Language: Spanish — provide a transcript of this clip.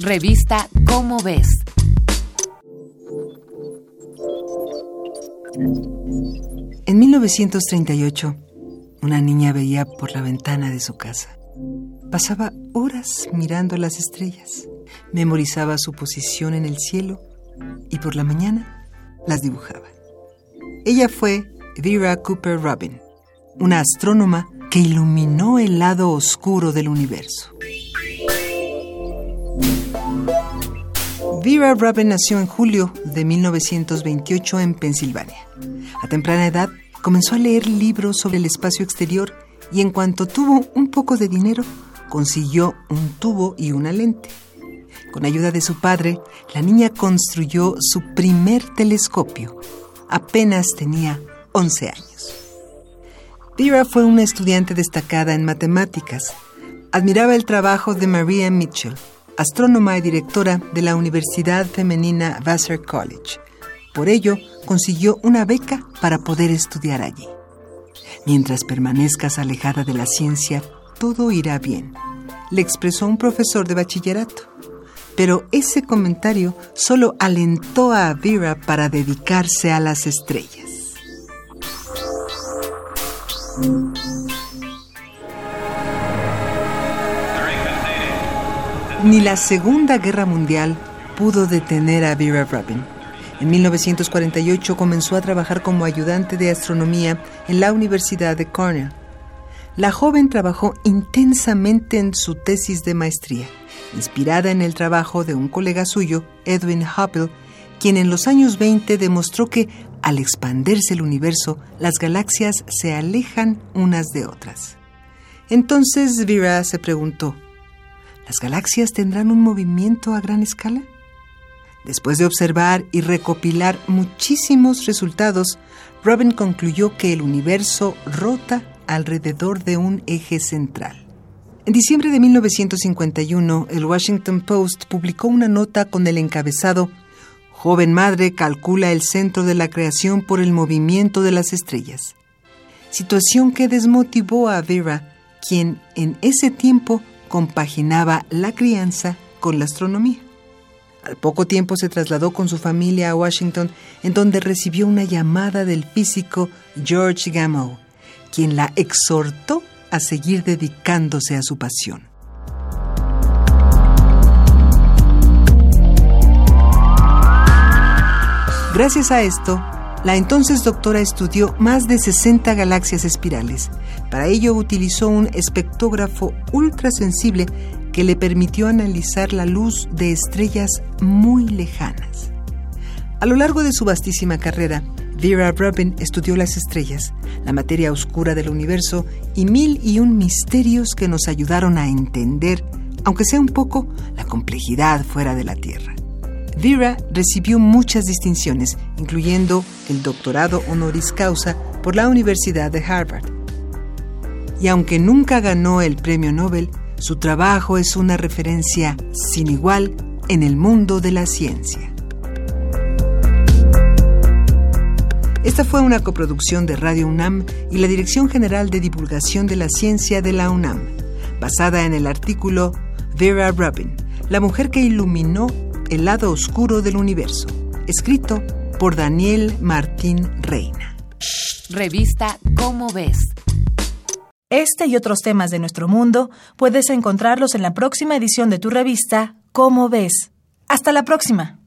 Revista Cómo ves. En 1938, una niña veía por la ventana de su casa. Pasaba horas mirando las estrellas, memorizaba su posición en el cielo y por la mañana las dibujaba. Ella fue Vera Cooper Robin, una astrónoma que iluminó el lado oscuro del universo. Vera Robin nació en julio de 1928 en Pensilvania. A temprana edad comenzó a leer libros sobre el espacio exterior y en cuanto tuvo un poco de dinero, consiguió un tubo y una lente. Con ayuda de su padre, la niña construyó su primer telescopio. Apenas tenía 11 años. Vera fue una estudiante destacada en matemáticas. Admiraba el trabajo de Maria Mitchell, astrónoma y directora de la Universidad Femenina Vassar College. Por ello, consiguió una beca para poder estudiar allí. Mientras permanezcas alejada de la ciencia, todo irá bien, le expresó un profesor de bachillerato. Pero ese comentario solo alentó a Vera para dedicarse a las estrellas. Ni la Segunda Guerra Mundial pudo detener a Vera Rubin. En 1948 comenzó a trabajar como ayudante de astronomía en la Universidad de Cornell. La joven trabajó intensamente en su tesis de maestría, inspirada en el trabajo de un colega suyo, Edwin Hubble, quien en los años 20 demostró que al expandirse el universo, las galaxias se alejan unas de otras. Entonces Vera se preguntó, ¿Las galaxias tendrán un movimiento a gran escala? Después de observar y recopilar muchísimos resultados, Robin concluyó que el universo rota alrededor de un eje central. En diciembre de 1951, el Washington Post publicó una nota con el encabezado Joven madre calcula el centro de la creación por el movimiento de las estrellas. Situación que desmotivó a Vera, quien en ese tiempo compaginaba la crianza con la astronomía. Al poco tiempo se trasladó con su familia a Washington, en donde recibió una llamada del físico George Gamow, quien la exhortó a seguir dedicándose a su pasión. Gracias a esto, la entonces doctora estudió más de 60 galaxias espirales. Para ello utilizó un espectógrafo ultrasensible que le permitió analizar la luz de estrellas muy lejanas. A lo largo de su vastísima carrera, Vera Rubin estudió las estrellas, la materia oscura del universo y mil y un misterios que nos ayudaron a entender, aunque sea un poco, la complejidad fuera de la Tierra. Vera recibió muchas distinciones, incluyendo el doctorado honoris causa por la Universidad de Harvard. Y aunque nunca ganó el premio Nobel, su trabajo es una referencia sin igual en el mundo de la ciencia. Esta fue una coproducción de Radio UNAM y la Dirección General de Divulgación de la Ciencia de la UNAM, basada en el artículo Vera Rubin, la mujer que iluminó el lado oscuro del universo, escrito por Daniel Martín Reina. Revista Cómo ves. Este y otros temas de nuestro mundo puedes encontrarlos en la próxima edición de tu revista Cómo ves. Hasta la próxima.